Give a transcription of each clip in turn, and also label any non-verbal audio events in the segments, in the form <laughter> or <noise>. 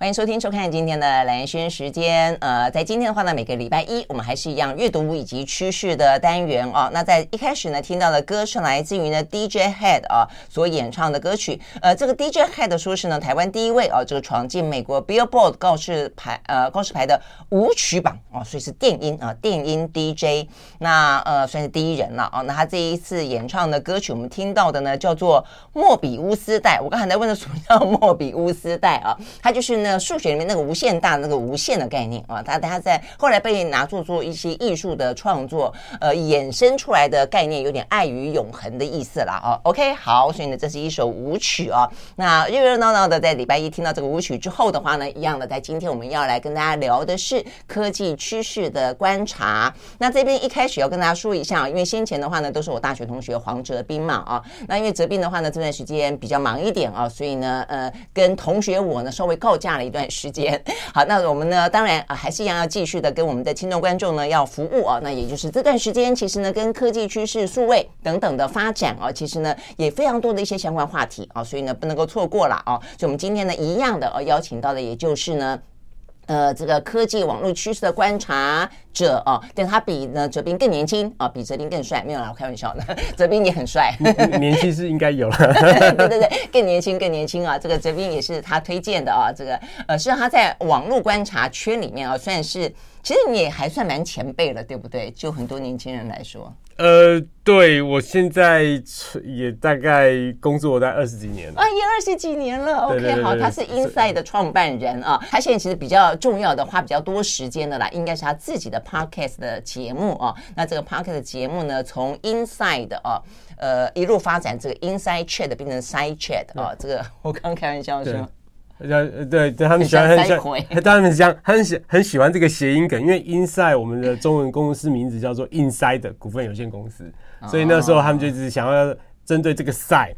欢迎收听、收看今天的兰萱时间。呃，在今天的话呢，每个礼拜一我们还是一样阅读以及趋势的单元哦。那在一开始呢，听到的歌是来自于呢 DJ Head 啊所演唱的歌曲。呃，这个 DJ Head 说是呢台湾第一位哦，这个闯进美国 Billboard 告示牌呃告示牌的舞曲榜哦，所以是电音啊电音 DJ。那呃算是第一人了哦。那他这一次演唱的歌曲，我们听到的呢叫做莫比乌斯带。我刚才在问的什么叫莫比乌斯带啊？他就是呢。数学里面那个无限大那个无限的概念啊，它它在后来被拿作做一些艺术的创作，呃，衍生出来的概念有点爱与永恒的意思啦。哦。OK，好，所以呢，这是一首舞曲啊。那热热闹闹的在礼拜一听到这个舞曲之后的话呢，一样的，在今天我们要来跟大家聊的是科技趋势的观察。那这边一开始要跟大家说一下，因为先前的话呢，都是我大学同学黄哲斌嘛啊。那因为哲斌的话呢，这段时间比较忙一点啊，所以呢，呃，跟同学我呢稍微告假一段时间，<laughs> 好，那我们呢，当然啊，还是一样要继续的跟我们的听众观众呢要服务啊。那也就是这段时间，其实呢，跟科技趋势、数位等等的发展啊，其实呢，也非常多的一些相关话题啊，所以呢，不能够错过了啊。所以，我们今天呢，一样的啊，邀请到的，也就是呢。呃，这个科技网络趋势的观察者哦，但他比呢哲斌更年轻啊，比哲斌更帅，没有啦，我开玩笑的，<laughs> 哲斌也很帅，年轻是应该有了，<laughs> 对对对，更年轻更年轻啊，这个哲斌也是他推荐的啊，这个呃，是他在网络观察圈里面啊，算是其实你也还算蛮前辈了，对不对？就很多年轻人来说。呃，对，我现在也大概工作在二十几年了，啊，也二十几年了。OK，好，他是 Inside 的创办人啊，他现在其实比较重要的、花比较多时间的啦，应该是他自己的 Podcast 的节目啊。那这个 Podcast 的节目呢，从 Inside 啊，呃，一路发展这个 Inside Chat 变成 Side Chat 啊，这个 <laughs> 我刚开玩笑说。呃，对对，他们喜欢很喜欢，<laughs> 他们讲很喜很喜欢这个谐音梗，因为 Inside 我们的中文公司名字叫做 Inside 股份有限公司，所以那时候他们就是想要针对这个 side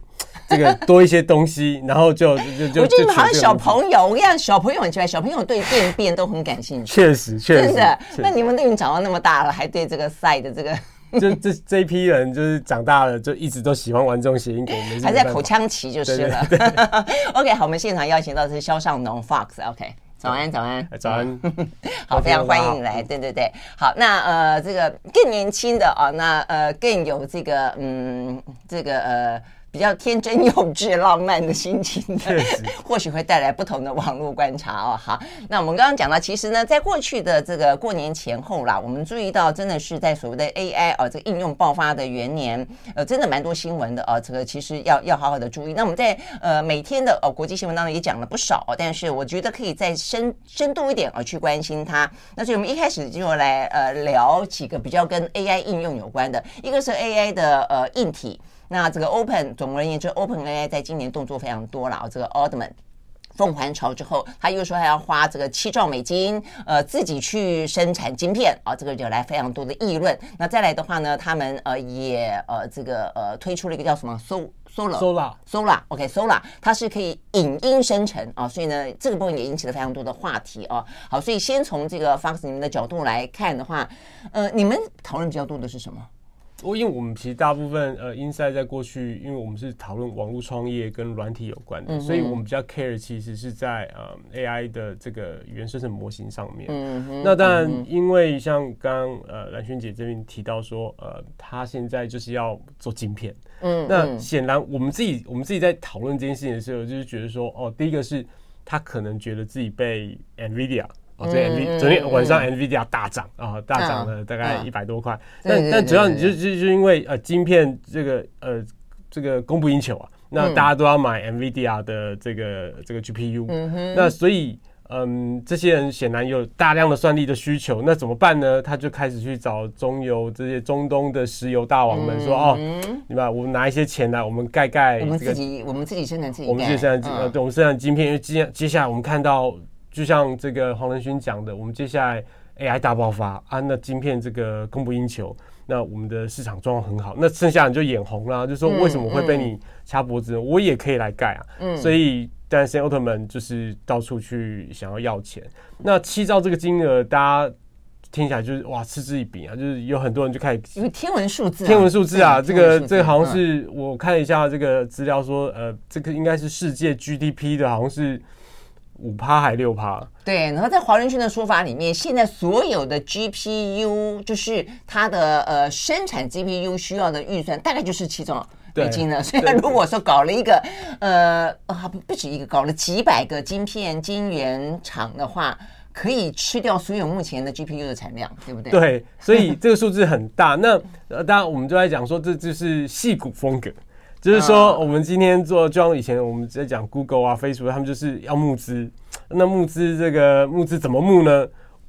这个多一些东西，然后就就就。我觉得好像小朋友，我跟你讲，小朋友很奇怪，小朋友对变变都很感兴趣。确实，确实。真的？那你们都已经长到那么大了，还对这个 side 的这个？<laughs> 就这这一批人，就是长大了，就一直都喜欢玩这种谐音梗，还在口腔期就是了。对对对 <laughs> OK，好，我们现场邀请到的是肖尚农 Fox。OK，早安，早安，早安。<laughs> 好，非常欢迎你来。对对对，好，那呃，这个更年轻的啊，那呃，更有这个嗯，这个呃。比较天真幼稚、浪漫的心情的，<laughs> 或许会带来不同的网络观察哦。好，那我们刚刚讲到，其实呢，在过去的这个过年前后啦，我们注意到，真的是在所谓的 AI 哦，这个应用爆发的元年，呃，真的蛮多新闻的哦。这个其实要要好好的注意。那我们在呃每天的哦国际新闻当中也讲了不少，但是我觉得可以再深深度一点哦去关心它。那所以我们一开始就来呃聊几个比较跟 AI 应用有关的，一个是 AI 的呃硬体。那这个 Open 总而言之，OpenAI 在今年动作非常多了。这个 Altman 凤凰潮之后，他又说他要花这个七兆美金，呃，自己去生产晶片啊，这个惹来非常多的议论。那再来的话呢，他们呃也呃这个呃推出了一个叫什么 Sol Solar Solar Solar OK Solar，它是可以影音生成啊，所以呢这个部分也引起了非常多的话题啊。好，所以先从这个 Fox 你们的角度来看的话，呃，你们讨论比较多的是什么？我因为我们其实大部分呃，Inside 在过去，因为我们是讨论网络创业跟软体有关的，所以我们比较 care 其实是在呃 AI 的这个语言生成模型上面。那当然，因为像刚刚呃兰萱姐这边提到说，呃，她现在就是要做晶片。嗯，那显然我们自己我们自己在讨论这件事情的时候，就是觉得说，哦，第一个是她可能觉得自己被 NVIDIA。哦，对，NV 昨天晚上 NVIDIA 大涨啊，大涨了大概一百多块。但但主要你就就就因为呃，晶片这个呃这个供不应求啊，那大家都要买 NVIDIA 的这个这个 GPU。那所以嗯，这些人显然有大量的算力的需求，那怎么办呢？他就开始去找中油这些中东的石油大王们说哦，你吧？我们拿一些钱来，我们盖盖我们自己我们自己生产自己，我们自己生产呃，对，我们生产晶片，因为接接下来我们看到。就像这个黄仁勋讲的，我们接下来 AI 大爆发啊，那晶片这个供不应求，那我们的市场状况很好，那剩下你就眼红了，就说为什么会被你掐脖子？我也可以来盖啊。嗯，所以但是奥特曼就是到处去想要要钱。那七兆这个金额，大家听起来就是哇嗤之以鼻啊，就是有很多人就开始因为天文数字，天文数字啊，这个这个好像是我看了一下这个资料说，呃，这个应该是世界 GDP 的，好像是。五趴还六趴。对，然后在华人圈的说法里面，现在所有的 GPU 就是它的呃生产 GPU 需要的预算，大概就是其中美金了。所以如果说搞了一个呃啊不不止一个，搞了几百个晶片晶圆厂的话。可以吃掉所有目前的 GPU 的产量，对不对？对，所以这个数字很大。那呃，当然我们就在讲说，这就是戏骨风格，就是说我们今天做，就像以前我们在讲 Google 啊、Facebook，他们就是要募资。那募资这个募资怎么募呢？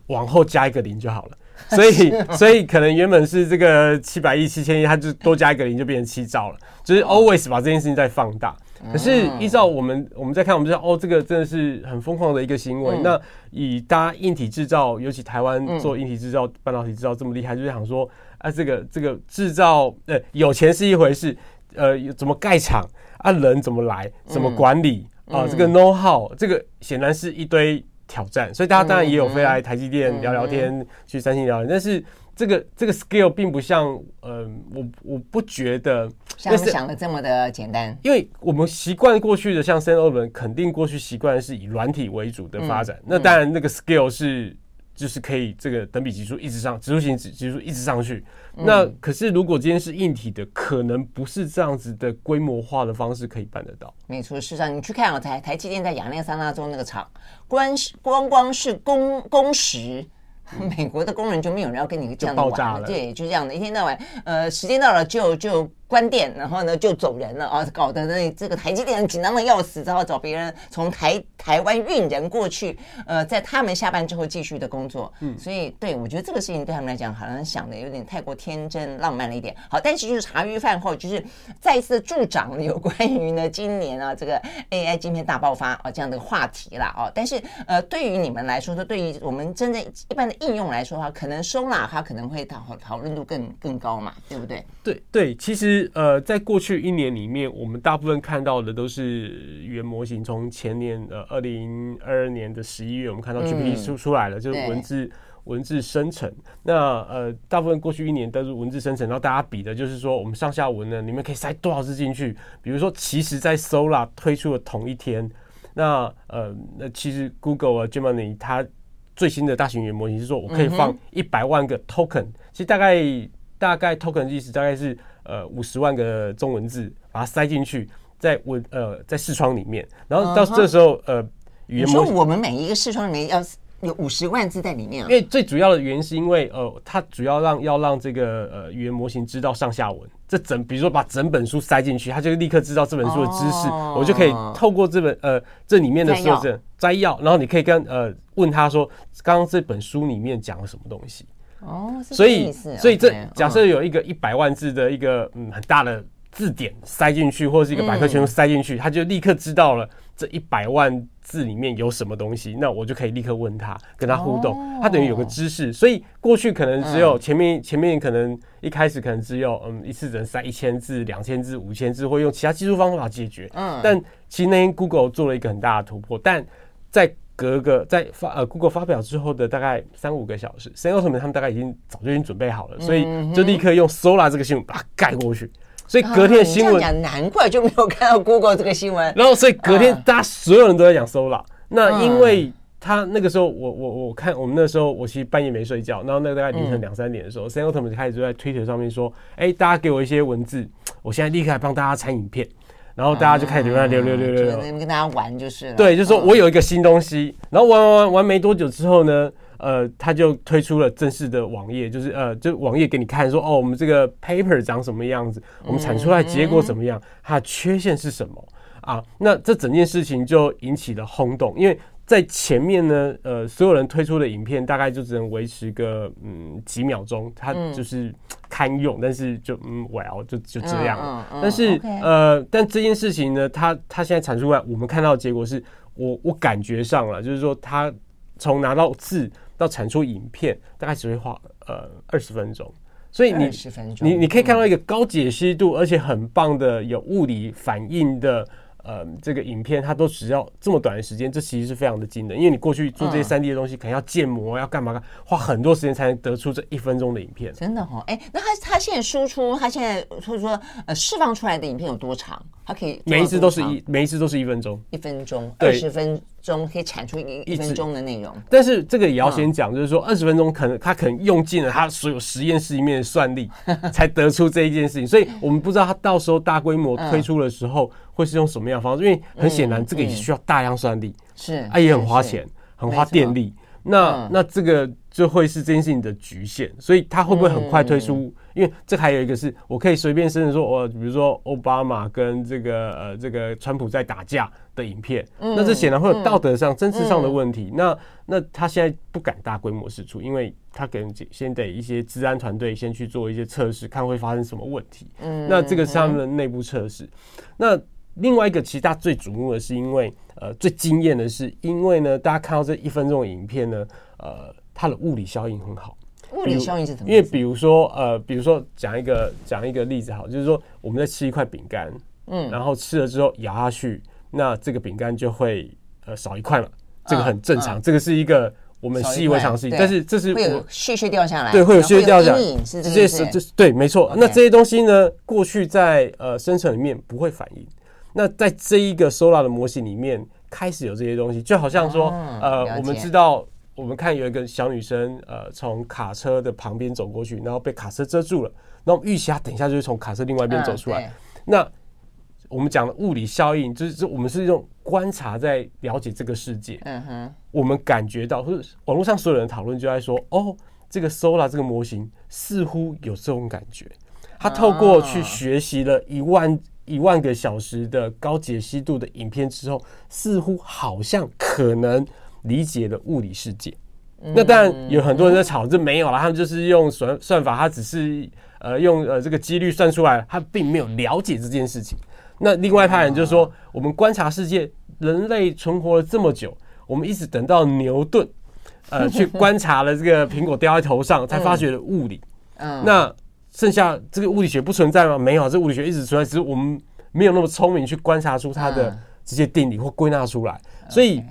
往后加一个零就好了。<laughs> 所以，所以可能原本是这个七百亿、七千亿，它就多加一个零就变成七兆了。就是 always 把这件事情再放大。可是依照我们，我们在看，我们知道哦，这个真的是很疯狂的一个行为。嗯、那以大家硬体制造，尤其台湾做硬体制造、半导体制造这么厉害，就是想说啊，这个这个制造，呃，有钱是一回事，呃，怎么盖厂啊，人怎么来，怎么管理啊，这个 know how，这个显然是一堆挑战。所以大家当然也有飞来台积电聊聊天，去三星聊聊，但是。这个这个 scale 并不像，呃，我我不觉得像想的这么的简单，因为我们习惯过去的，像 Sam Altman 肯定过去习惯是以软体为主的发展，嗯、那当然那个 scale 是就是可以这个等比级数一直上，指数型指指数一直上去。嗯、那可是如果今天是硬体的，可能不是这样子的规模化的方式可以办得到。没错，事实上你去看啊，台台积电在亚利桑那州那个厂，光光光是工工时。美国的工人就没有人要跟你这样的玩了，对，就这样的，一天到晚，呃，时间到了就就。关店，然后呢就走人了啊，搞得那这个台积电紧张的要死，只好找别人从台台湾运人过去，呃，在他们下班之后继续的工作。嗯，所以对我觉得这个事情对他们来讲，好像想的有点太过天真浪漫了一点。好，但是就是茶余饭后，就是再一次助长了有关于呢今年啊这个 AI 晶片大爆发啊这样的话题了啊。但是呃，对于你们来说，说对于我们真正一般的应用来说的话，可能 Solar 它可能会讨讨论度更更高嘛，对不对？对对，其实。呃，在过去一年里面，我们大部分看到的都是语言模型。从前年呃，二零二二年的十一月，我们看到 GPT 出出来了，嗯、就是文字文字生成。那呃，大部分过去一年都是文字生成，然后大家比的就是说，我们上下文呢，里面可以塞多少字进去？比如说，其实，在 Sola 推出的同一天，那呃，那其实 Google 啊，Gemini 它最新的大型语言模型是说，我可以放一百万个 Token，、嗯、其实大概大概 Token 的意思大概是。呃，五十万个中文字，把它塞进去，在文呃在视窗里面，然后到这时候，呃，语言模型，我们每一个视窗里面要有五十万字在里面啊。因为最主要的原因是因为，呃，它主要让要让这个呃语言模型知道上下文，这整比如说把整本书塞进去，它就立刻知道这本书的知识，哦、我就可以透过这本呃这里面的设置摘要，然后你可以跟呃问他说，刚刚这本书里面讲了什么东西。哦，所以所以这假设有一个一百万字的一个嗯很大的字典塞进去，或者是一个百科全书塞进去，他就立刻知道了这一百万字里面有什么东西，那我就可以立刻问他，跟他互动，他等于有个知识。所以过去可能只有前面前面可能一开始可能只有嗯一次只能塞一千字、两千字、五千字，或用其他技术方法解决。嗯，但其实那天 Google 做了一个很大的突破，但在隔个在发呃，Google 发表之后的大概三五个小时，Sam Altman 他们大概已经早就已经准备好了，所以就立刻用 Sola 这个新闻把它盖过去。所以隔天的新闻，讲难怪就没有看到 Google 这个新闻。然后，所以隔天大家所有人都在讲 Sola。那因为他那个时候，我我我看我们那时候，我其实半夜没睡觉，然后那个大概凌晨两三点的时候，Sam Altman 就开始就在 Twitter 上面说：“哎，大家给我一些文字，我现在立刻来帮大家产影片。”然后大家就开始留言留留留留，跟大家玩就是了。对，就是说我有一个新东西，然后玩玩玩玩没多久之后呢，呃，他就推出了正式的网页，就是呃，就网页给你看说，哦，我们这个 paper 长什么样子，我们产出来结果怎么样，它的缺陷是什么啊？那这整件事情就引起了轰动，因为。在前面呢，呃，所有人推出的影片大概就只能维持个嗯几秒钟，它就是堪用，嗯、但是就嗯，well 就就这样了。嗯嗯、但是呃，但这件事情呢，他他现在产出来，我们看到的结果是我我感觉上了，就是说他从拿到字到产出影片，大概只会花呃二十分钟。所以你你你可以看到一个高解析度而且很棒的有物理反应的。呃，这个影片它都只要这么短的时间，这其实是非常的惊人。因为你过去做这些三 D 的东西，可能要建模，要干嘛干，花很多时间才能得出这一分钟的影片。真的哈、哦，哎，那他他现在输出，他现在或者说呃释放出来的影片有多长？它可以每一次都是一每一次都是一分钟，一分钟，二十分钟可以产出一一分钟的内容。但是这个也要先讲，就是说二十分钟可能他可能用尽了他所有实验室里面的算力，<laughs> 才得出这一件事情。所以我们不知道他到时候大规模推出的时候会是用什么样的方式，因为很显然这个也需要大量算力，是啊，也很花钱，很花电力。那那这个就会是这件事情的局限，所以它会不会很快推出？因为这还有一个是我可以随便甚至说，我比如说奥巴马跟这个呃这个川普在打架的影片，那这显然会有道德上、真实上的问题。那那他现在不敢大规模试出，因为他可能先得一些治安团队先去做一些测试，看会发生什么问题。嗯那这个是他们的内部测试。那另外一个，其实大家最瞩目的是，因为呃，最惊艳的是，因为呢，大家看到这一分钟的影片呢，呃，它的物理效应很好。物理效应是怎么？因为比如说，呃，比如说讲一个讲一个例子，好，就是说我们在吃一块饼干，嗯，然后吃了之后咬下去，那这个饼干就会呃少一块嘛，这个很正常，这个是一个我们习以为常的事情。但是这是会有屑屑掉下来，对，会有屑屑掉下来，这些是这是对，没错。那这些东西呢，过去在呃生成里面不会反应。那在这一个 Sora 的模型里面，开始有这些东西，就好像说，呃，我们知道，我们看有一个小女生，呃，从卡车的旁边走过去，然后被卡车遮住了，那我们预期她等一下就会从卡车另外一边走出来。那我们讲的物理效应，就是我们是用观察在了解这个世界。嗯哼，我们感觉到，或者网络上所有人讨论就在说，哦，这个 Sora 这个模型似乎有这种感觉，它透过去学习了一万。一万个小时的高解析度的影片之后，似乎好像可能理解了物理世界。那当然有很多人在吵，这没有了，他们就是用算算法，他只是呃用呃这个几率算出来，他并没有了解这件事情。那另外一派人就是说，我们观察世界，人类存活了这么久，我们一直等到牛顿呃去观察了这个苹果掉在头上，才发觉了物理。嗯，那。剩下这个物理学不存在吗？没有，这物理学一直存在，只是我们没有那么聪明去观察出它的这些定理或归纳出来。所以，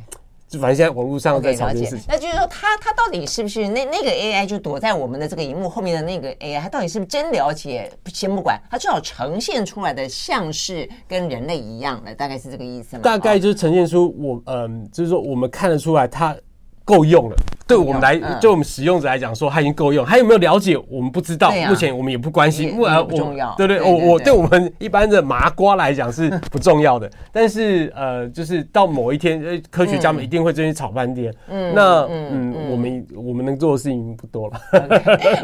就反正现在网络上在吵这件事情。那就是说，它它到底是不是那那个 AI 就躲在我们的这个荧幕后面的那个 AI？它到底是不是真了解？先不管，它至少呈现出来的像是跟人类一样的，大概是这个意思吗？大概就是呈现出我嗯，就是说我们看得出来它。够用了，对我们来，对我们使用者来讲，说它已经够用。还有没有了解？我们不知道，目前我们也不关心。不然，不重要。对对，我我对我们一般的麻瓜来讲是 <laughs> 不重要的。但是呃，就是到某一天，科学家们一定会这边吵半天。嗯，那嗯，我们我们能做的事情不多了。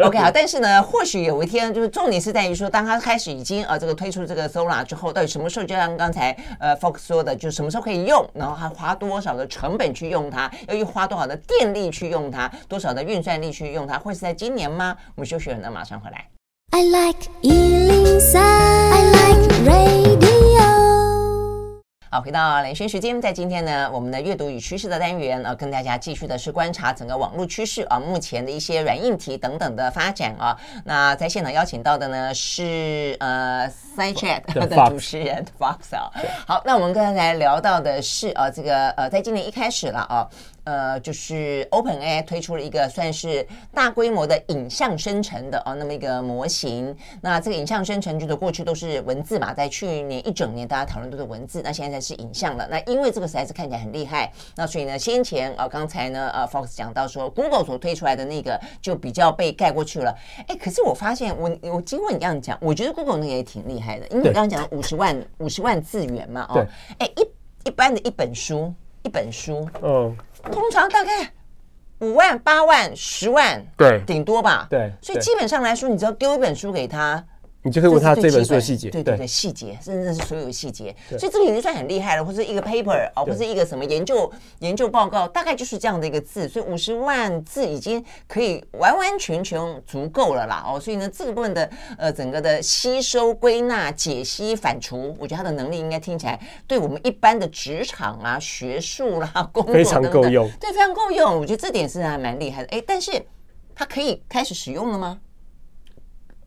OK，好。但是呢，或许有一天，就是重点是在于说，当他开始已经呃这个推出这个 Solar 之后，到底什么时候？就像刚才呃 Fox 说的，就什么时候可以用？然后还花多少的成本去用它？要花多少的电力去用它，多少的运算力去用它，会是在今年吗？我们休息了，那马上回来。I like 103, I like radio 好，回到连线时间，在今天呢，我们的阅读与趋势的单元啊，跟大家继续的是观察整个网络趋势啊，目前的一些软硬体等等的发展啊。那在现场邀请到的呢是呃 SideChat <laughs> 的主持人 Fox 啊。好，那我们刚才聊到的是啊，这个呃，在今年一开始了啊。呃，就是 OpenAI 推出了一个算是大规模的影像生成的哦，那么一个模型。那这个影像生成就是过去都是文字嘛，在去年一整年大家讨论都是文字，那现在才是影像了。那因为这个实在是看起来很厉害，那所以呢，先前啊，刚才呢，呃，Fox 讲到说，Google 所推出来的那个就比较被盖过去了。哎，可是我发现我我经过你这样讲，我觉得 Google 那个也挺厉害的，因为你刚刚讲的五十万五十万字元嘛，哦，哎，一一般的一本书一本书，嗯。通常大概五万、八万、十万，对，顶多吧。对，所以基本上来说，你只要丢一本书给他。你就可以问他这本书的细节，对对对，细节，甚至是所有细节，所以这个已经算很厉害了，或者一个 paper 哦，或者一个什么研究研究报告，大概就是这样的一个字，所以五十万字已经可以完完全全足够了啦哦，所以呢，这个部分的呃整个的吸收、归纳、解析、反刍，我觉得他的能力应该听起来对我们一般的职场啊、学术啦、工作等等，非常够用，对，非常够用，我觉得这点是还蛮厉害的。哎，但是它可以开始使用了吗？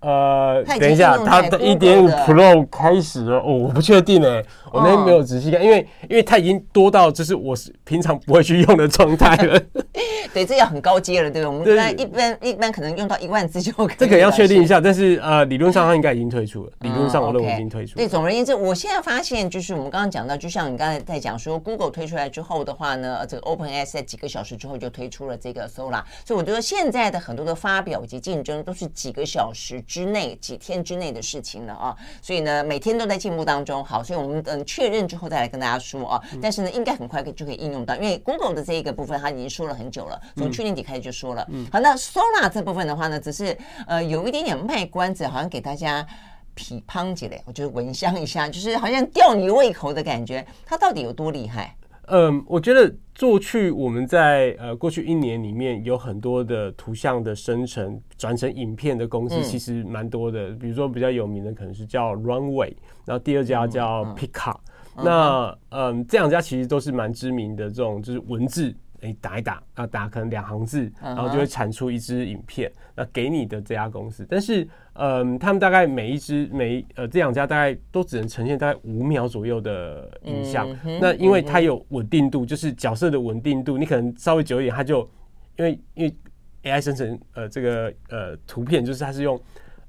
呃，等一下，它的一点五 Pro 开始了，哦，我不确定哎，我那天没有仔细看，因为因为它已经多到就是我是平常不会去用的状态了。<laughs> 对，这要很高阶了，对？我们一般一般一般可能用到一万字就可以。这个要确定一下，但是呃，理论上它应该已经退出了。理论上我认为已经退出了。对，总而言之，我现在发现就是我们刚刚讲到，就像你刚才在讲说，Google 推出来之后的话呢，这个 OpenAI 在几个小时之后就推出了这个 Sora，所以我觉得现在的很多的发表以及竞争都是几个小时之内、几天之内的事情了啊。所以呢，每天都在进步当中。好，所以我们等确认之后再来跟大家说啊。但是呢，应该很快就可以应用到，因为 Google 的这一个部分它已经说了很久了，从去年底开始就说了。嗯，好，那 Sora 这部分的话呢，只是呃有一点点卖关子，好像给大家皮胖起来，我觉得闻香一下，就是好像吊你胃口的感觉。它到底有多厉害？嗯，我觉得过去我们在呃过去一年里面有很多的图像的生成转成影片的公司，其实蛮多的。比如说比较有名的可能是叫 Runway，然后第二家叫 Pika。那嗯，这两家其实都是蛮知名的这种就是文字。你打一打啊，打可能两行字，然后就会产出一支影片，那给你的这家公司。但是，嗯，他们大概每一支每呃这两家大概都只能呈现大概五秒左右的影像。那因为它有稳定度，就是角色的稳定度，你可能稍微久一点，它就因为因为 AI 生成呃这个呃图片，就是它是用。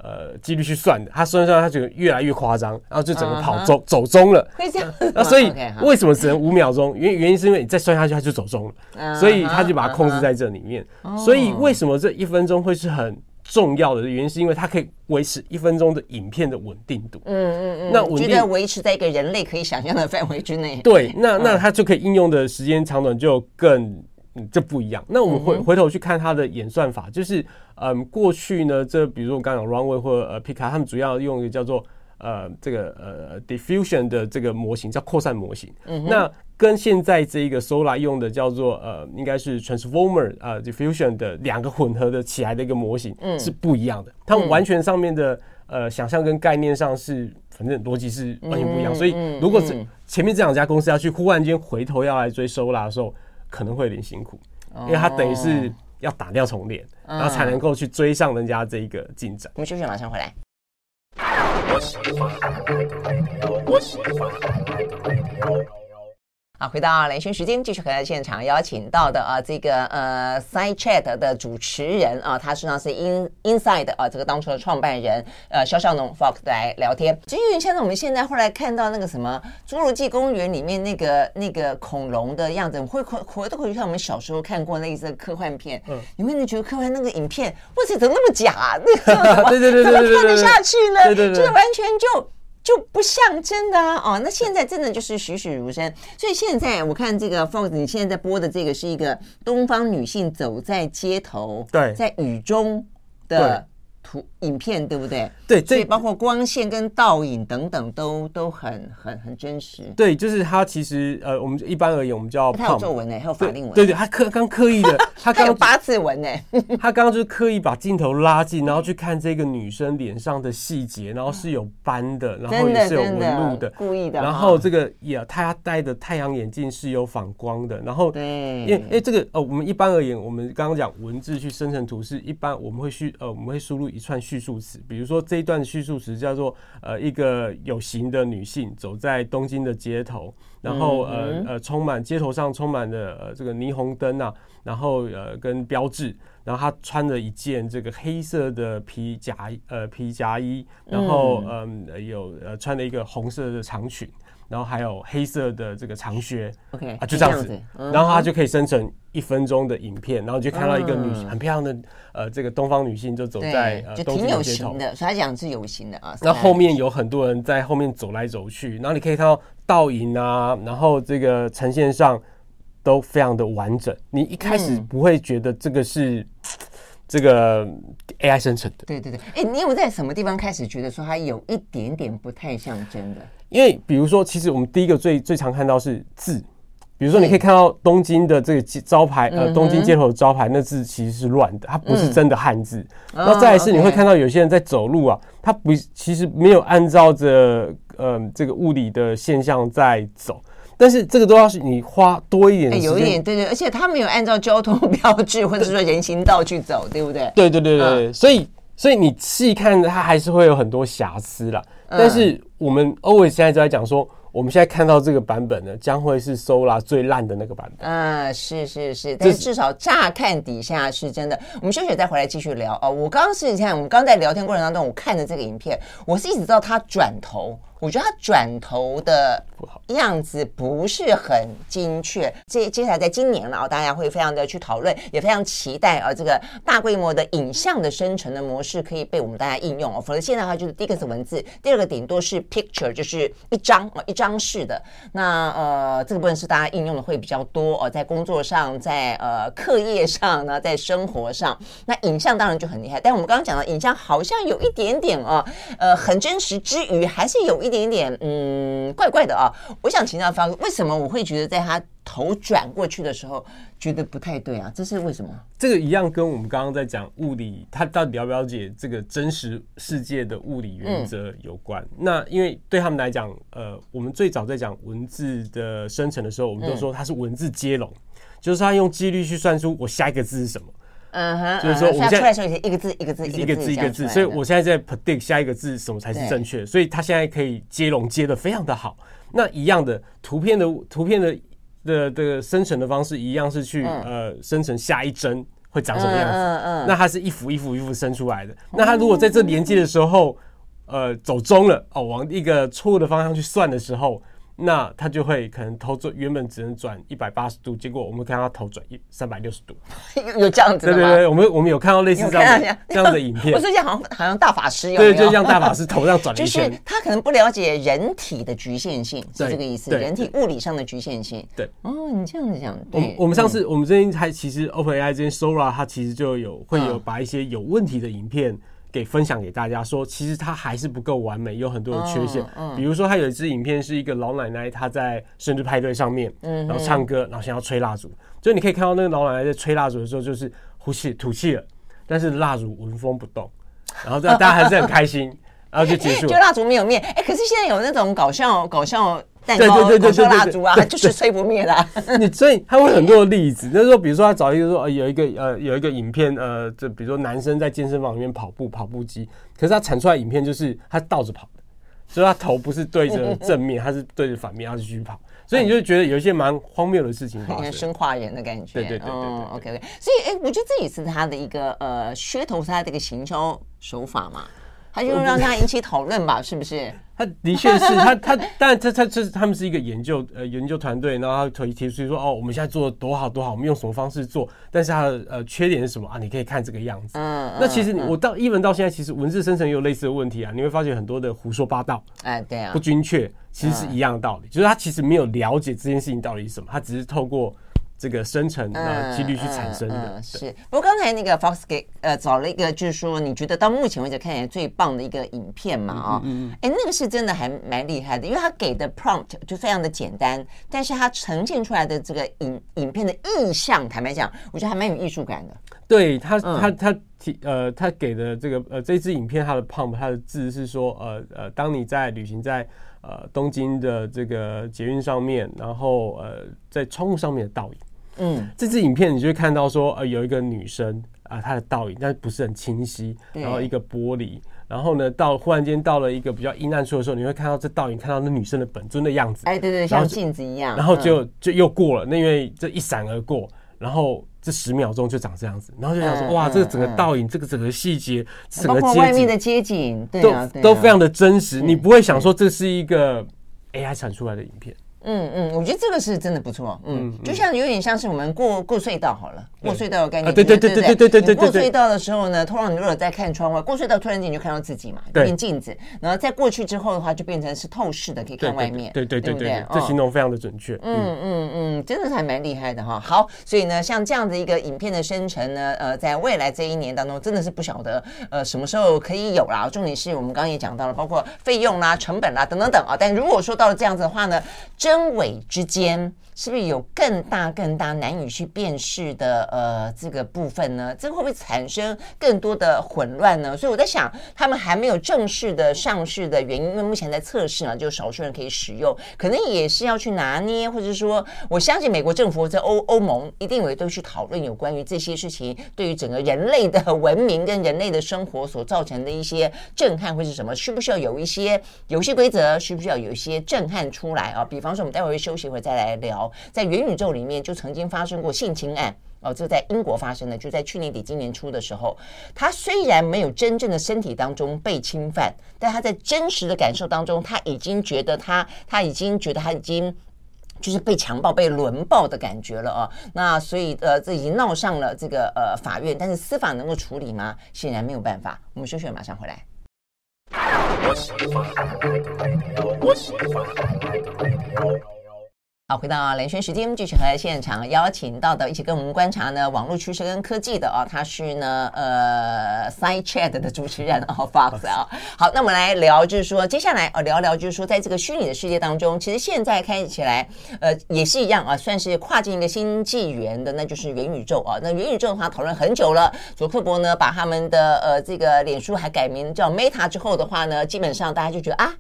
呃，几率去算的，他算算，他就越来越夸张，然后就整个跑走、uh huh. 走中了。会这样？那所以 <laughs> 为什么只能五秒钟？原原因是因为你再算下去，他就走中了。<laughs> Uh huh. 所以他就把它控制在这里面。Uh huh. 所以为什么这一分钟会是很重要的原因？是因为它可以维持一分钟的影片的稳定度。嗯嗯嗯。那觉得维持在一个人类可以想象的范围之内。对，那那它就可以应用的时间长短就更。嗯，这不一样。那我们回回头去看它的演算法，就是，嗯，过去呢，这比如说我刚刚讲 Runway 或者呃 Pika，他们主要用一个叫做呃这个呃 Diffusion 的这个模型，叫扩散模型。嗯。那跟现在这个 Solar 用的叫做呃应该是 Transformer 啊、呃、Diffusion 的两个混合的起来的一个模型，嗯，是不一样的。他们完全上面的呃想象跟概念上是，反正逻辑是完全不一样。所以如果是前面这两家公司要去忽然间回头要来追 Sora 的时候，可能会有点辛苦，因为它等于是要打掉重练，然后才能够去追上人家这一个进展。我们休息，马上回来。好，回到连线时间，继续回来现场邀请到的啊，这个呃，Side Chat 的主持人啊，他实际上是 In Inside 啊，这个当初的创办人呃，萧孝农 Fox 来聊天。就因为像我们现在后来看到那个什么《侏罗纪公园》里面那个那个恐龙的样子，会回回都回去看我们小时候看过类似的科幻片。嗯，你会觉得科幻那个影片，哇塞，怎么那么假啊？那个怎 <laughs> 么对对对对对怎么看得下去呢？对对对，就是完全就。就不像真的啊！哦，那现在真的就是栩栩如生。所以现在我看这个 Fox，你现在在播的这个是一个东方女性走在街头，对，在雨中的。图影片对不对？对，所以包括光线跟倒影等等都都很很很真实。对，就是它其实呃，我们一般而言，我们叫他有皱纹呢，还有法令纹。对对，他刻刚刻意的，<laughs> 他刚有八字纹呢。<laughs> 他刚刚就是刻意把镜头拉近，然后去看这个女生脸上的细节，然后是有斑的，<laughs> 然后也是有纹路的，故意的。然后这个也他戴的太阳眼镜是有反光的，然后对，因为哎这个呃，我们一般而言，我们刚刚讲文字去生成图是一般我们会去呃我们会输入一串叙述词，比如说这一段叙述词叫做呃一个有型的女性走在东京的街头，然后呃呃充满街头上充满了呃这个霓虹灯啊，然后呃跟标志，然后她穿着一件这个黑色的皮夹呃皮夹衣，然后嗯、呃、有呃穿了一个红色的长裙。然后还有黑色的这个长靴，OK 啊，就这样子，然后它就可以生成一分钟的影片，然后就看到一个女很漂亮的呃这个东方女性就走在呃东京的街头的，所以他讲是有型的啊。然后后面有很多人在后面走来走去，然后你可以看到倒影啊，然后这个呈现上都非常的完整。你一开始不会觉得这个是 <tsk> 这个 AI 生成的，对对对。哎，你有在什么地方开始觉得说它有一点点不太像真的？因为比如说，其实我们第一个最最常看到是字，比如说你可以看到东京的这个招牌，呃，东京街头的招牌，那字其实是乱的，它不是真的汉字。然后再来是你会看到有些人在走路啊，他不其实没有按照着呃这个物理的现象在走，但是这个都要是你花多一点的时间，有一点对对，而且他没有按照交通 <laughs> 标志或者说人行道去走，对不对？对对对对，所以所以你细看它还是会有很多瑕疵啦。但是我们 always 现在就在讲说，我们现在看到这个版本呢，将会是 Sola 最烂的那个版本。啊，是是是，但是至少乍看底下是真的。我们休息再回来继续聊哦。我刚刚是你看，我们刚在聊天过程当中，我看着这个影片，我是一直知道他转头。我觉得他转头的样子不是很精确。接接下来在今年了啊，大家会非常的去讨论，也非常期待啊，这个大规模的影像的生成的模式可以被我们大家应用哦。否则现在的话就是第一个是文字，第二个顶多是 picture，就是一张啊一张式的。那呃这个部分是大家应用的会比较多哦，在工作上，在呃课业上呢，在生活上。那影像当然就很厉害，但我们刚刚讲的影像好像有一点点啊，呃很真实之余，还是有一。点点嗯，怪怪的啊！我想请教方，为什么我会觉得在他头转过去的时候觉得不太对啊？这是为什么？这个一样跟我们刚刚在讲物理，他到底了不了解这个真实世界的物理原则有关。嗯、那因为对他们来讲，呃，我们最早在讲文字的生成的时候，我们都说它是文字接龙，嗯、就是他用几率去算出我下一个字是什么。嗯哼，就是说我们现在出来时候一个字一个字一个字一个字，所以我现在在 predict 下一个字什么才是正确，所以它现在可以接龙接的非常的好。那一样的图片的图片的的这个生成的方式一样是去呃生成下一帧会长什么样子。嗯嗯，那它是一幅一幅一幅生出来的。那它如果在这连接的时候，呃，走中了哦，往一个错误的方向去算的时候。那他就会可能头转原本只能转一百八十度，结果我们看他头转一三百六十度，<laughs> 有这样子？对对对，我们我们有看到类似这样的这样的影片。我最近好像好像大法师有，对，就像大法师头上转了一圈。就是他可能不了解人体的局限性，是这个意思。人体物理上的局限性。对。哦，你这样子讲。我们我们上次我们最近还其实 OpenAI 这边 Sora 它其实就有会有把一些有问题的影片。给分享给大家说，其实它还是不够完美，有很多的缺陷。比如说，它有一支影片是一个老奶奶，她在生日派对上面，嗯然后唱歌，然后想要吹蜡烛。就你可以看到那个老奶奶在吹蜡烛的时候，就是呼气吐气了，但是蜡烛纹风不动，然后大家还是很开心，然后就结束了。<laughs> 就蜡烛没有灭，哎，可是现在有那种搞笑搞笑。对对对对对，蜡烛啊，就是吹不灭的。<laughs> 你所以他会很多的例子，就是说，比如说他找一个说，呃，有一个呃有一个影片，呃，就比如说男生在健身房里面跑步，跑步机，可是他产出来影片就是他倒着跑的，所以他头不是对着 <laughs> 正面，他是对着反面，他是继续跑，所以你就觉得有一些蛮荒谬的事情发生，生化人的感觉。对对对对对，OK OK。所以哎，我觉得这也是他的一个呃噱头，是他的一个行销手法嘛。他就让他引起讨论吧，是不是？他的确是他他，但他他这是他们是一个研究呃研究团队，然后他提提出说哦，我们现在做的多好多好，我们用什么方式做？但是他的呃缺点是什么啊？你可以看这个样子。嗯，那其实我到一文到现在，其实文字生成也有类似的问题啊。你会发现很多的胡说八道，哎，对啊，不精确，其实是一样的道理，就是他其实没有了解这件事情到底是什么，他只是透过。这个生成的几率去产生的、嗯嗯嗯、是，不过刚才那个 Fox 给呃找了一个，就是说你觉得到目前为止看起来最棒的一个影片嘛啊，嗯嗯，哎、欸，那个是真的还蛮厉害的，因为他给的 prompt 就非常的简单，但是他呈现出来的这个影影片的意象，坦白讲，我觉得还蛮有艺术感的。对他，他他提呃，他给的这个呃这支影片，它的 prompt 它的字是说呃呃，当你在旅行在呃东京的这个捷运上面，然后呃在窗户上面的倒影。嗯，这支影片你就会看到说，呃，有一个女生啊，她的倒影，但是不是很清晰。然后一个玻璃，然后呢，到忽然间到了一个比较阴暗处的时候，你会看到这倒影，看到那女生的本尊的样子。哎，对对，像镜子一样。然后就就又过了，那因为这一闪而过，然后这十秒钟就长这样子，然后就想说，哇，这个整个倒影，这个整个细节，整个包括外面的街景，都都非常的真实，你不会想说这是一个 AI 产出来的影片。嗯嗯，我觉得这个是真的不错。嗯，就像有点像是我们过过隧道好了，过隧道的概念。对对对对对对对。过隧道的时候呢，通常你如果在看窗外，过隧道突然间就看到自己嘛，一面镜子。然后在过去之后的话，就变成是透视的，可以看外面。对对对对，这形容非常的准确。嗯嗯嗯，真的是还蛮厉害的哈。好，所以呢，像这样的一个影片的生成呢，呃，在未来这一年当中，真的是不晓得呃什么时候可以有啦。重点是我们刚刚也讲到了，包括费用啦、成本啦等等等啊。但如果说到了这样子的话呢，这真伪之间。是不是有更大更大难以去辨识的呃这个部分呢？这会不会产生更多的混乱呢？所以我在想，他们还没有正式的上市的原因，因为目前在测试呢，就少数人可以使用，可能也是要去拿捏，或者说，我相信美国政府在欧 <laughs> 欧盟一定也都去讨论有关于这些事情对于整个人类的文明跟人类的生活所造成的一些震撼会是什么？需不需要有一些游戏规则？需不需要有一些震撼出来啊？比方说，我们待会儿休息会再来聊。在元宇宙里面，就曾经发生过性侵案哦，这在英国发生的，就在去年底、今年初的时候，他虽然没有真正的身体当中被侵犯，但他在真实的感受当中，他已经觉得他他已经觉得他已经就是被强暴、被轮暴的感觉了哦。那所以呃，这已经闹上了这个呃法院，但是司法能够处理吗？显然没有办法。我们休息，马上回来。好，回到蓝轩时间，继续和现场邀请到的一起跟我们观察呢网络趋势跟科技的哦，他是呢呃 Side Chat 的主持人哦，Fox 啊。<laughs> 好，那我们来聊，就是说接下来哦聊聊，就是说在这个虚拟的世界当中，其实现在看起来呃也是一样啊，算是跨进一个新纪元的，那就是元宇宙啊。那元宇宙的话讨论很久了，佐克伯呢把他们的呃这个脸书还改名叫 Meta 之后的话呢，基本上大家就觉得啊。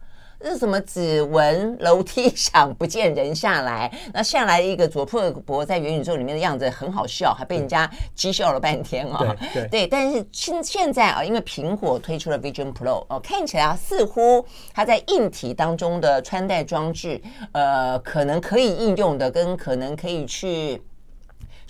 这是什么指纹楼梯响不见人下来？那下来一个佐克伯在元宇宙里面的样子很好笑，还被人家讥笑了半天啊、哦！<laughs> 对，对，但是现现在啊，因为苹果推出了 Vision Pro 哦，看起来啊，似乎它在硬体当中的穿戴装置，呃，可能可以应用的，跟可能可以去。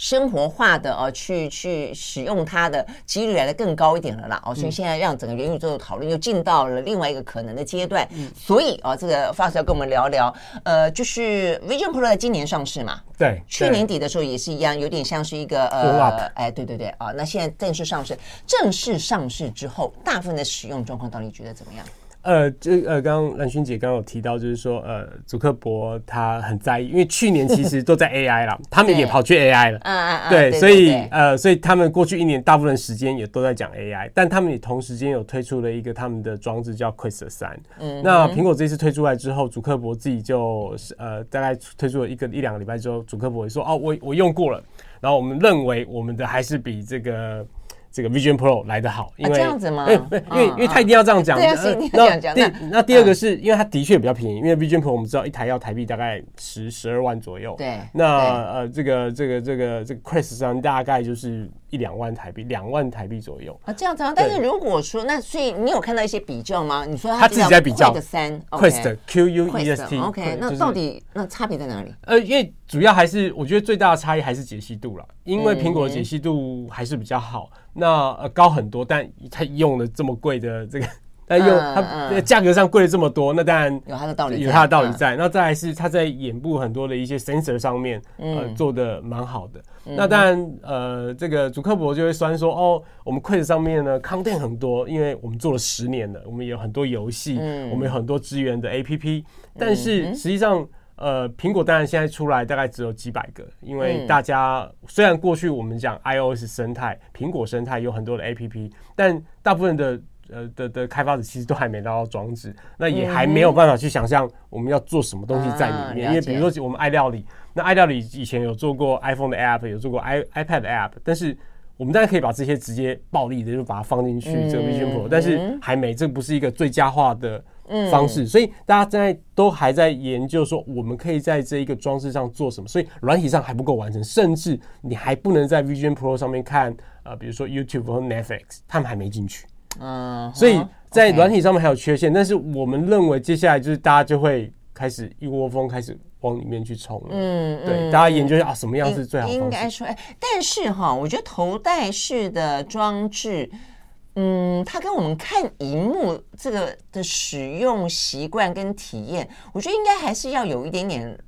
生活化的哦，去去使用它的几率来的更高一点了啦哦，所以现在让整个元宇宙的讨论又进到了另外一个可能的阶段。嗯，所以啊，这个 Fox 要跟我们聊聊，呃，就是 Vision Pro 在今年上市嘛？对，去年底的时候也是一样，有点像是一个呃，哎，对对对啊，那现在正式上市，正式上市之后，大部分的使用状况到底觉得怎么样？呃，这呃，刚刚兰萱姐刚刚有提到，就是说，呃，祖克伯他很在意，因为去年其实都在 <laughs> AI 了，他们也跑去 AI 了，嗯嗯嗯，对，所以呃，所以他们过去一年大部分时间也都在讲 AI，但他们也同时间有推出了一个他们的装置叫 Quest 三，嗯，那苹果这次推出来之后，祖克伯自己就呃大概推出了一个一两个礼拜之后，祖克伯也说，哦，我我用过了，然后我们认为我们的还是比这个。这个 Vision Pro 来得好，因为、啊、这样子吗？因为因为因为他一定要这样讲。那第那第二个是因为它的确比较便宜，因为 Vision Pro 我们知道一台要台币大概十十二万左右。对。那呃这个这个这个这个 Quest 上大概就是一两万台币，两万台币左右。啊，这样子啊。但是如果说那所以你有看到一些比较吗？你说他自己在比较。三 Quest Q U E S T。OK，那到底那差别在哪里？呃，因为主要还是我觉得最大的差异还是解析度了，因为苹果的解析度还是比较好。那呃高很多，但它用了这么贵的这个，它用它价格上贵了这么多，那当然有它的道理，有它的道理在。那再来是它在眼部很多的一些 sensor 上面，呃做的蛮好的。那当然呃这个主克伯就会酸说哦，我们 Quest 上面呢 content 很多，因为我们做了十年了，我们有很多游戏，我们有很多资源的 APP，但是实际上。呃，苹果当然现在出来大概只有几百个，因为大家虽然过去我们讲 iOS 生态、苹果生态有很多的 APP，但大部分的呃的的开发者其实都还没拿到装置，那也还没有办法去想象我们要做什么东西在里面。因为比如说我们爱料理，那爱料理以前有做过 iPhone 的 App，有做过 i iPad 的 App，但是我们当然可以把这些直接暴力的就把它放进去这个 Vision Pro，但是还没，这不是一个最佳化的。方式，所以大家现在都还在研究说，我们可以在这一个装置上做什么，所以软体上还不够完成，甚至你还不能在 Vision Pro 上面看，呃，比如说 YouTube 和 Netflix，他们还没进去。嗯，所以在软体上面还有缺陷，但是我们认为接下来就是大家就会开始一窝蜂开始往里面去冲了。嗯，对，大家研究一下啊，什么样是最好的？应该说，哎，但是哈，我觉得头戴式的装置。嗯，它跟我们看荧幕这个的使用习惯跟体验，我觉得应该还是要有一点点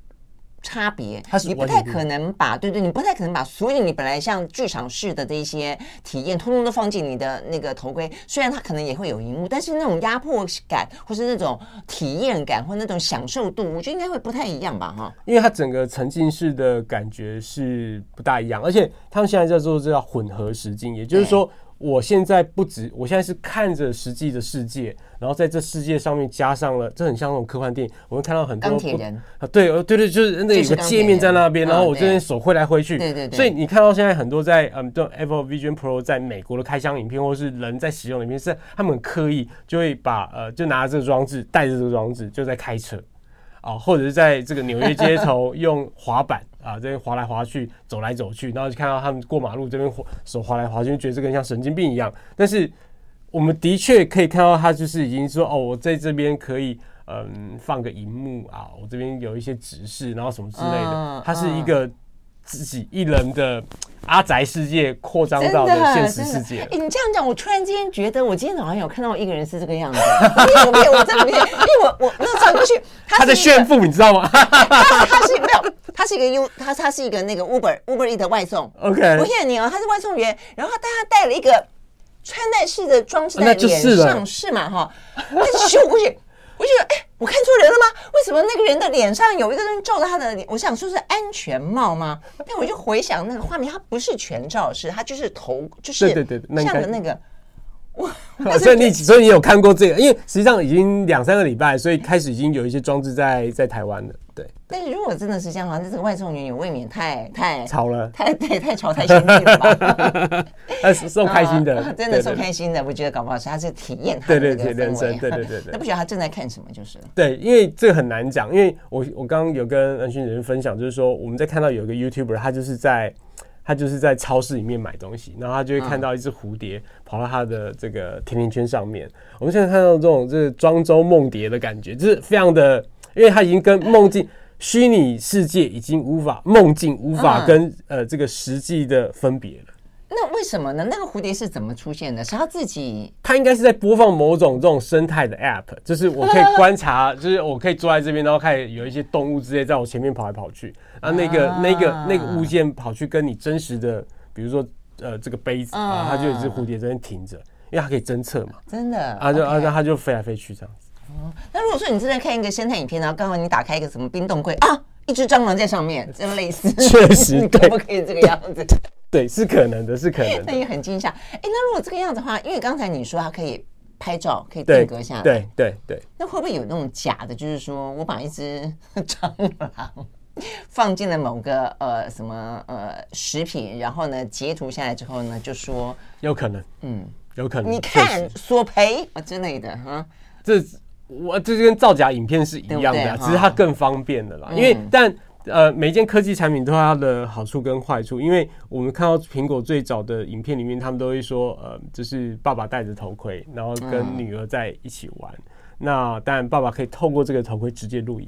差别。你不太可能把，对对，你不太可能把所有你本来像剧场式的这一些体验，通通都放进你的那个头盔。虽然它可能也会有荧幕，但是那种压迫感，或是那种体验感，或那种享受度，我觉得应该会不太一样吧？哈，因为它整个沉浸式的感觉是不大一样，而且他们现在在做这叫混合实境，也就是说。我现在不止，我现在是看着实际的世界，然后在这世界上面加上了，这很像那种科幻电影，我会看到很多钢铁人。啊，对，对对，就是那有个界面在那边，然后我这边手挥来挥去，对对对，所以你看到现在很多在嗯，这种 Apple Vision Pro 在美国的开箱影片，或是人在使用的影片，是他们很刻意就会把呃，就拿着这个装置，带着这个装置就在开车。啊，或者是在这个纽约街头 <laughs> 用滑板啊，这边滑来滑去，走来走去，然后就看到他们过马路这边手滑来滑去，就觉得这个人像神经病一样。但是我们的确可以看到，他就是已经说哦，我在这边可以嗯放个荧幕啊，我这边有一些指示，然后什么之类的，他是一个。自己一人的阿宅世界扩张到的现实世界。哎、欸，你这样讲，我突然之间觉得，我今天早上有看到一个人是这个样子。<laughs> 我没有，我真的没有，因为我我那转过去，他在炫富，你知道吗？他他是没有，他是一个 U，他他是一个那个 Uber Uber E 的外送。OK，我骗你哦，他是外送员，然后他带带了一个穿戴式的装置在脸上，是嘛？哈，他咻过去。我觉得，哎、欸，我看错人了吗？为什么那个人的脸上有一个东西罩着他的脸？我想说是安全帽吗？但我就回想那个画面，他不是全罩式，他就是头，就是对对对，像的那个。哇！所以你所以你有看过这个？因为实际上已经两三个礼拜，所以开始已经有一些装置在在台湾了。对。但是如果真的是这样的话，那这个外送员也未免太太吵了，太对太吵太先进了吧？<laughs> 他是受开心的，真的受开心的。我觉得搞不好是他是体验他的对对人生，对对对 <laughs> 对。那不晓得他正在看什么，就是对，因为这个很难讲。因为我我刚刚有跟安勋人分享，就是说我们在看到有一个 YouTuber，他就是在。他就是在超市里面买东西，然后他就会看到一只蝴蝶跑到他的这个甜甜圈上面。我们现在看到这种就是庄周梦蝶的感觉，就是非常的，因为他已经跟梦境虚拟世界已经无法梦境无法跟呃这个实际的分别了。那为什么呢？那个蝴蝶是怎么出现的？是他自己？<laughs> 他应该是在播放某种这种生态的 App，就是我可以观察，就是我可以坐在这边，然后看有一些动物之类在我前面跑来跑去。啊，那个、那个、那个物件跑去跟你真实的，比如说，呃，这个杯子啊，它就有一只蝴蝶在那停着，因为它可以侦测嘛。真的啊，就啊，那它就飞来飞去这样子。哦，那如果说你正在看一个生态影片，然后刚好你打开一个什么冰冻柜啊，一只蟑螂在上面，这样类似，确实，<laughs> 可不可以这个样子？对，是可能的，是可能的。那也很惊吓。哎，那如果这个样子的话，因为刚才你说它可以拍照，可以定格下来，对对对。那会不会有那种假的？就是说我把一只 <laughs> 蟑螂。放进了某个呃什么呃食品，然后呢截图下来之后呢，就说有可能，嗯，有可能。你看索赔啊之类的哈，这我这就跟造假影片是一样的，只是它更方便的啦。嗯、因为但呃每一件科技产品都有它的好处跟坏处，因为我们看到苹果最早的影片里面，他们都会说呃就是爸爸戴着头盔，然后跟女儿在一起玩。嗯、那当然爸爸可以透过这个头盔直接录影。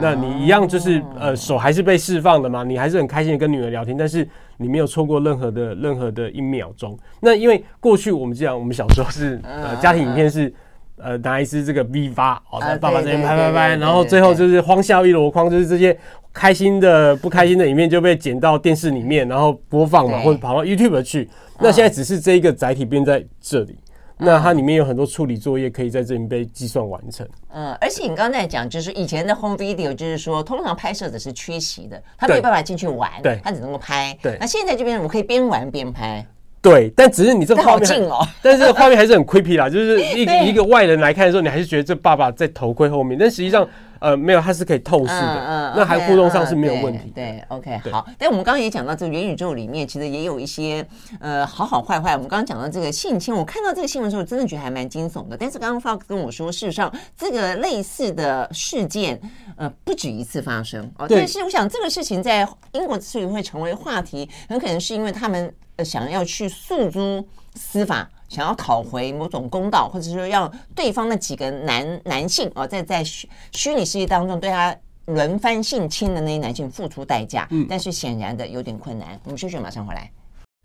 那你一样就是呃手还是被释放的嘛，你还是很开心的跟女儿聊天，但是你没有错过任何的任何的一秒钟。那因为过去我们这样，我们小时候是呃 <laughs> 家庭影片是呃拿一支这个 V 八哦在爸爸这边拍拍拍，然后最后就是荒笑一箩筐，就是这些开心的不开心的影片就被剪到电视里面，然后播放嘛，或者跑到 YouTube 去。那现在只是这一个载体变在这里。那它里面有很多处理作业可以在这里被计算完成。嗯，而且你刚才讲，就是以前的 home video，就是说通常拍摄者是缺席的，他没有办法进去玩，对，他只能够拍。对，那现在这边我可以边玩边拍。对，但只是你这个画面，近哦，<laughs> 但是这个画面还是很 creepy 啦，就是一个 <laughs> 一个外人来看的时候，你还是觉得这爸爸在头盔后面，但实际上。呃，没有，它是可以透视的，嗯，那还互动上是没有问题。对，OK，好。但我们刚刚也讲到，这个元宇宙里面其实也有一些呃好好坏坏。我们刚刚讲到这个性侵，我看到这个新闻的时候，真的觉得还蛮惊悚的。但是刚刚 Fox 跟我说，事实上这个类似的事件呃不止一次发生哦。但是我想这个事情在英国之所以会成为话题，很可能是因为他们呃想要去诉诸司法。想要讨回某种公道，或者说让对方的几个男男性啊，在在虚虚拟世界当中对他轮番性侵的那些男性付出代价，嗯，但是显然的有点困难。我们休息，马上回来。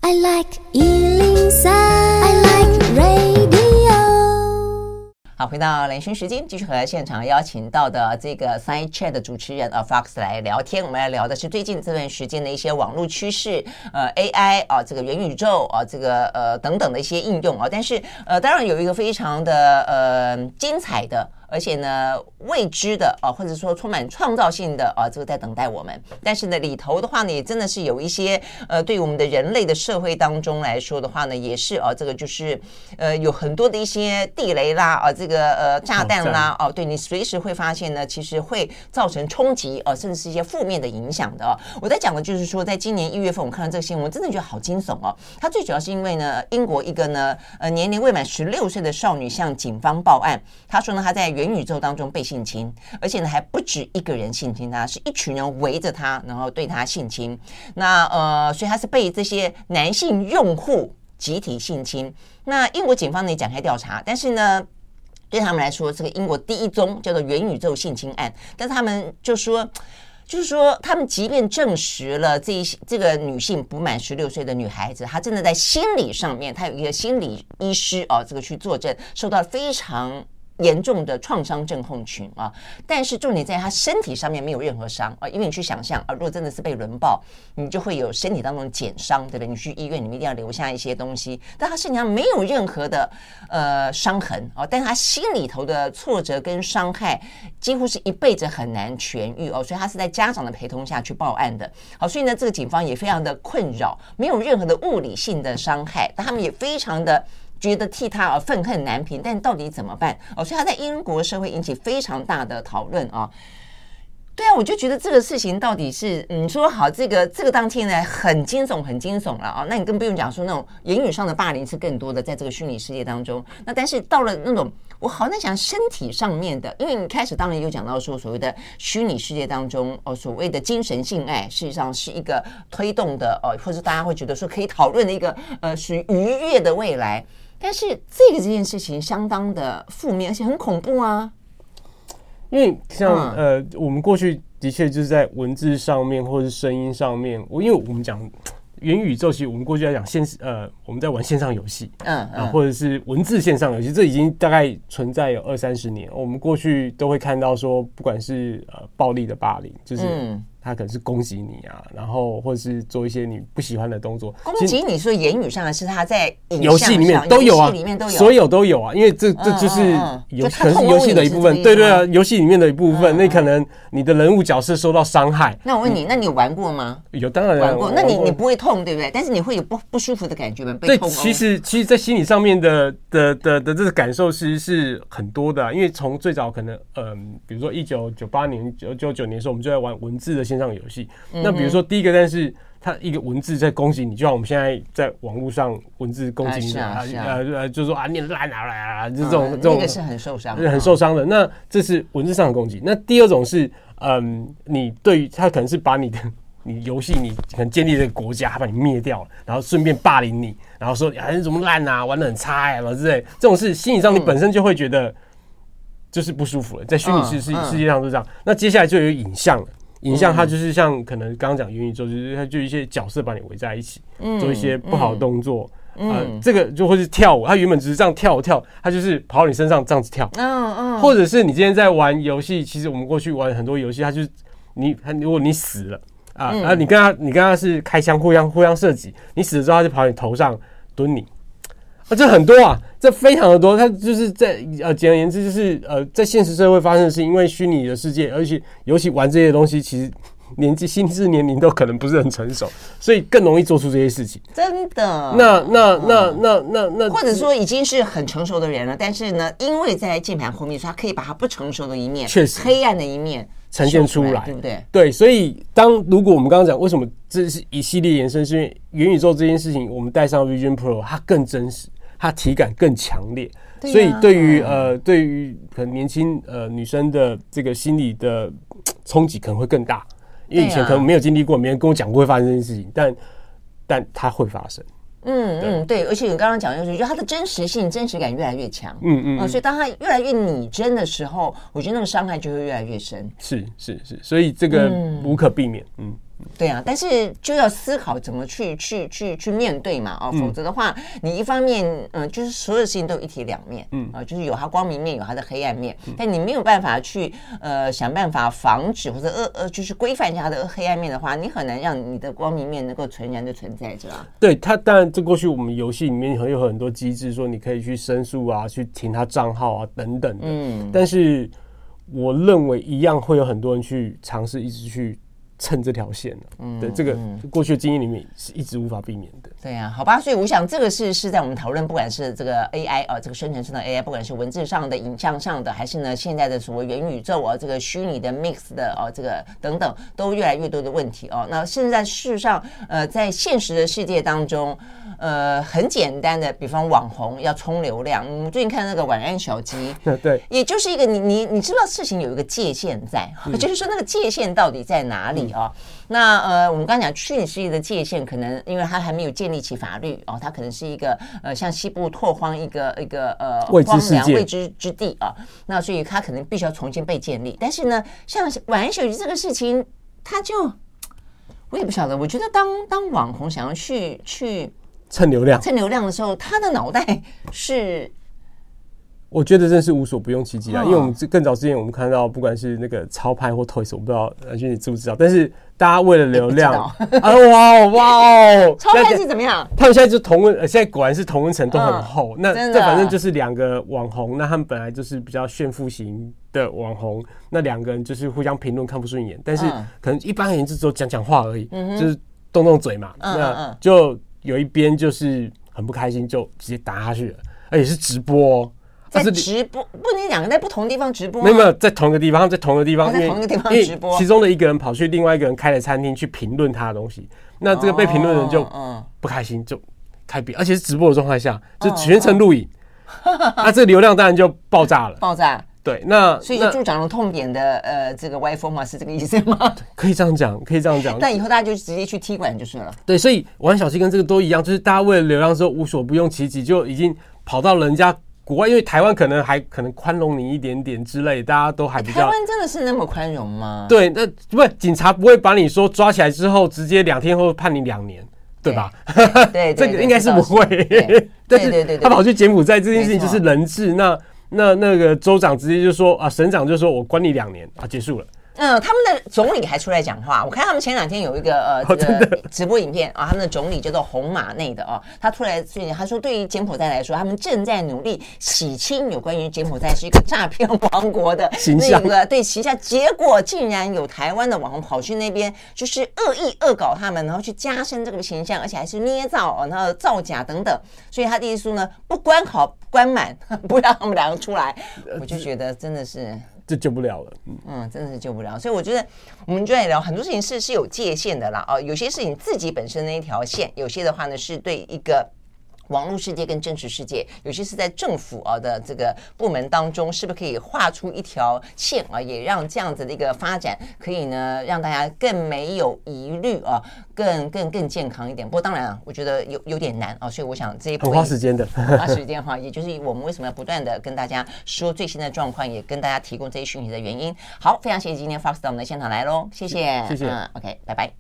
I like 103, I like radio 好，回到连讯时间，继续和现场邀请到的这个 Side Chat 的主持人啊 Fox 来聊天。我们要聊的是最近这段时间的一些网络趋势，呃，AI 啊，这个元宇宙啊，这个呃等等的一些应用啊。但是呃，当然有一个非常的呃精彩的。而且呢未知的啊，或者说充满创造性的啊，这个在等待我们。但是呢里头的话呢，也真的是有一些呃，对于我们的人类的社会当中来说的话呢，也是啊，这个就是呃有很多的一些地雷啦啊，这个呃炸弹啦哦，对你随时会发现呢，其实会造成冲击啊，甚至是一些负面的影响的。我在讲的就是说，在今年一月份，我看到这个新闻，我真的觉得好惊悚哦。它最主要是因为呢，英国一个呢呃年龄未满十六岁的少女向警方报案，她说呢她在元宇宙当中被性侵，而且呢还不止一个人性侵她，是一群人围着她，然后对她性侵。那呃，所以她是被这些男性用户集体性侵。那英国警方呢也展开调查，但是呢。对他们来说，这个英国第一宗叫做元宇宙性侵案，但是他们就说，就是说，他们即便证实了这一这个女性不满十六岁的女孩子，她真的在心理上面，她有一个心理医师啊，这个去作证，受到非常。严重的创伤症候群啊，但是重点在他身体上面没有任何伤啊，因为你去想象啊，如果真的是被轮爆，你就会有身体当中减伤，对不对？你去医院，你们一定要留下一些东西。但他身体上没有任何的呃伤痕啊，但他心里头的挫折跟伤害几乎是一辈子很难痊愈哦，所以他是在家长的陪同下去报案的。好，所以呢，这个警方也非常的困扰，没有任何的物理性的伤害，但他们也非常的。觉得替他而愤恨难平，但到底怎么办？哦，所以他在英国社会引起非常大的讨论啊。对啊，我就觉得这个事情到底是，嗯，说好这个这个当天呢，很惊悚，很惊悚了啊。那你更不用讲说那种言语上的霸凌是更多的，在这个虚拟世界当中。那但是到了那种，我好难想身体上面的，因为你开始当然有讲到说所谓的虚拟世界当中哦，所谓的精神性爱，事实上是一个推动的哦，或者大家会觉得说可以讨论的一个呃，属于愉悦的未来。但是这个这件事情相当的负面，而且很恐怖啊！因为像呃，我们过去的确就是在文字上面或者是声音上面，我因为我们讲元宇宙，其实我们过去来讲线呃，我们在玩线上游戏，嗯啊，或者是文字线上游戏，这已经大概存在有二三十年。我们过去都会看到说，不管是呃暴力的霸凌，就是。他可能是攻击你啊，然后或者是做一些你不喜欢的动作。攻击你说言语上的是他在游戏里面都有啊，里面都有，所有都有啊，因为这这就是游可能是游戏的一部分。对对啊，游戏里面的一部分，那可能你的人物角色受到伤害。那我问你，那你有玩过吗？有，当然玩过。那你你不会痛对不对？但是你会有不不舒服的感觉吗？被痛。其实其实，在心理上面的的的的这个感受，其实是很多的。因为从最早可能嗯，比如说一九九八年、九九九年的时候，我们就在玩文字的线上游戏。那比如说，第一个，但是他一个文字在攻击你，就像我们现在在网络上文字攻击你，啊，呃，就说啊，你烂啊啦，就这种这种，那个是很受伤，很受伤的。那这是文字上的攻击。那第二种是，嗯，你对于他可能是把你的 <laughs> 你游戏你可能建立这个国家，他把你灭掉了，然后顺便霸凌你，然后说啊你怎么烂啊，玩的很差呀，什么之类。这种事心理上你本身就会觉得就是不舒服了，在虚拟世世世界上是这样。那接下来就有影像了。影像它就是像可能刚刚讲元宇宙，就是它就一些角色把你围在一起，做一些不好的动作，呃，这个就会是跳舞。它原本只是这样跳跳，它就是跑到你身上这样子跳。嗯嗯。或者是你今天在玩游戏，其实我们过去玩很多游戏，它就是你，如果你死了啊，然后你跟他，你跟他是开枪互相互相射击，你死了之后，他就跑你头上蹲你。啊，这很多啊，这非常的多。它就是在呃，简而言之，就是呃，在现实社会发生的是因为虚拟的世界，而且尤其玩这些东西，其实年纪、心智年龄都可能不是很成熟，<laughs> 所以更容易做出这些事情。真的？那那那那那那，或者说已经是很成熟的人了，但是呢，因为在键盘后面，所以他可以把他不成熟的一面，确实黑暗的一面呈现出来，对不对？对，所以当如果我们刚刚讲为什么这是一系列延伸，是因为元宇宙这件事情，我们带上 Vision Pro，它更真实。它体感更强烈，所以对于呃，对于可能年轻呃女生的这个心理的冲击可能会更大，因为以前可能没有经历过，没人跟我讲过会发生这件事情，但但它会发生。嗯嗯，对，而且你刚刚讲就是，就它的真实性、真实感越来越强。嗯嗯，所以当它越来越拟真的时候，我觉得那个伤害就会越来越深。是是是，所以这个无可避免。嗯。对啊，但是就要思考怎么去去去去面对嘛，哦，否则的话，你一方面嗯、呃，就是所有事情都有一体两面，嗯啊，就是有它光明面，有它的黑暗面，但你没有办法去呃想办法防止或者呃呃就是规范一下它的黑暗面的话，你很难让你的光明面能够纯然的存在着啊。对它，当然这过去我们游戏里面很有很多机制，说你可以去申诉啊，去停他账号啊等等的，嗯，但是我认为一样会有很多人去尝试一直去。蹭这条线的，嗯，对，这个过去的经验里面是一直无法避免的。对呀，好吧，所以我想这个是是在我们讨论，不管是这个 AI 啊，这个生成式的 AI，不管是文字上的、影像上的，还是呢现在的所谓元宇宙啊，这个虚拟的 mix 的啊，这个等等，都越来越多的问题哦。那现在事实上，呃，在现实的世界当中，呃，很简单的，比方网红要冲流量，我最近看那个晚安小鸡，<laughs> 对，也就是一个你你你知道事情有一个界限在，就是说那个界限到底在哪里？啊，那呃，我们刚刚讲虚拟世界的界限，可能因为它还没有建立起法律哦，它可能是一个呃，像西部拓荒一个一个呃荒凉未知之地啊，那所以它可能必须要重新被建立。但是呢，像晚安小鸡这个事情，它就我也不晓得。我觉得当当网红想要去去蹭流量、蹭流量的时候，他的脑袋是。我觉得真是无所不用其极啊！因为我们更早之前我们看到，不管是那个超拍或 Toys，我不知道安君你知不知道？但是大家为了流量，啊哇哦哇哦！超拍是怎么样？他们现在就同温，现在果然是同温层都很厚。那这反正就是两个网红，那他们本来就是比较炫富型的网红，那两个人就是互相评论看不顺眼，但是可能一般人就只有讲讲话而已，就是动动嘴嘛。那就有一边就是很不开心，就直接打下去了，而且是直播。在直播，不能两个在不同地方直播。没有没有，在同一个地方，在同一个地方，在同一个地方直播。其中的一个人跑去另外一个人开的餐厅去评论他的东西，那这个被评论的人就不开心，就开笔，而且是直播的状态下，就全程录影，那 <laughs> 这个流量当然就爆炸了，爆炸。对，那所以就助长了痛点的呃这个歪风嘛，是这个意思吗？<laughs> 可以这样讲，可以这样讲。<laughs> 但以后大家就直接去踢馆就是了。对，所以玩小七跟这个都一样，就是大家为了流量之后无所不用其极，就已经跑到人家。国外因为台湾可能还可能宽容你一点点之类，大家都还比较。台湾真的是那么宽容吗？对，那不是警察不会把你说抓起来之后直接两天后判你两年，对吧？对，<laughs> 这个应该是不会。但是他跑去柬埔寨这件事情就是人质，那那那个州长直接就说啊，省长就说我关你两年啊，结束了。嗯，他们的总理还出来讲话。我看他们前两天有一个呃这个直播影片啊，他们的总理叫做红马内的哦，他出来最近他说，对于柬埔寨来说，他们正在努力洗清有关于柬埔寨是一个诈骗王国的那个对形象。结果竟然有台湾的网红跑去那边，就是恶意恶搞他们，然后去加深这个形象，而且还是捏造，然后造假等等。所以他的意思呢，不关好关满，<laughs> 不让他们两个出来。我就觉得真的是。这救不了了，嗯，真的是救不了，所以我觉得我们就在聊很多事情是是有界限的啦，哦，有些事情自己本身那一条线，有些的话呢是对一个。网络世界跟真实世界，尤其是在政府啊的这个部门当中，是不是可以画出一条线啊，也让这样子的一个发展可以呢，让大家更没有疑虑啊，更更更健康一点。不过当然啊，我觉得有有点难啊，所以我想这一波花时间的，<laughs> 花时间哈，也就是我们为什么要不断的跟大家说最新的状况，也跟大家提供这些讯息的原因。好，非常谢谢今天 Fox 到我们的现场来喽，谢谢，谢谢，嗯，OK，拜拜。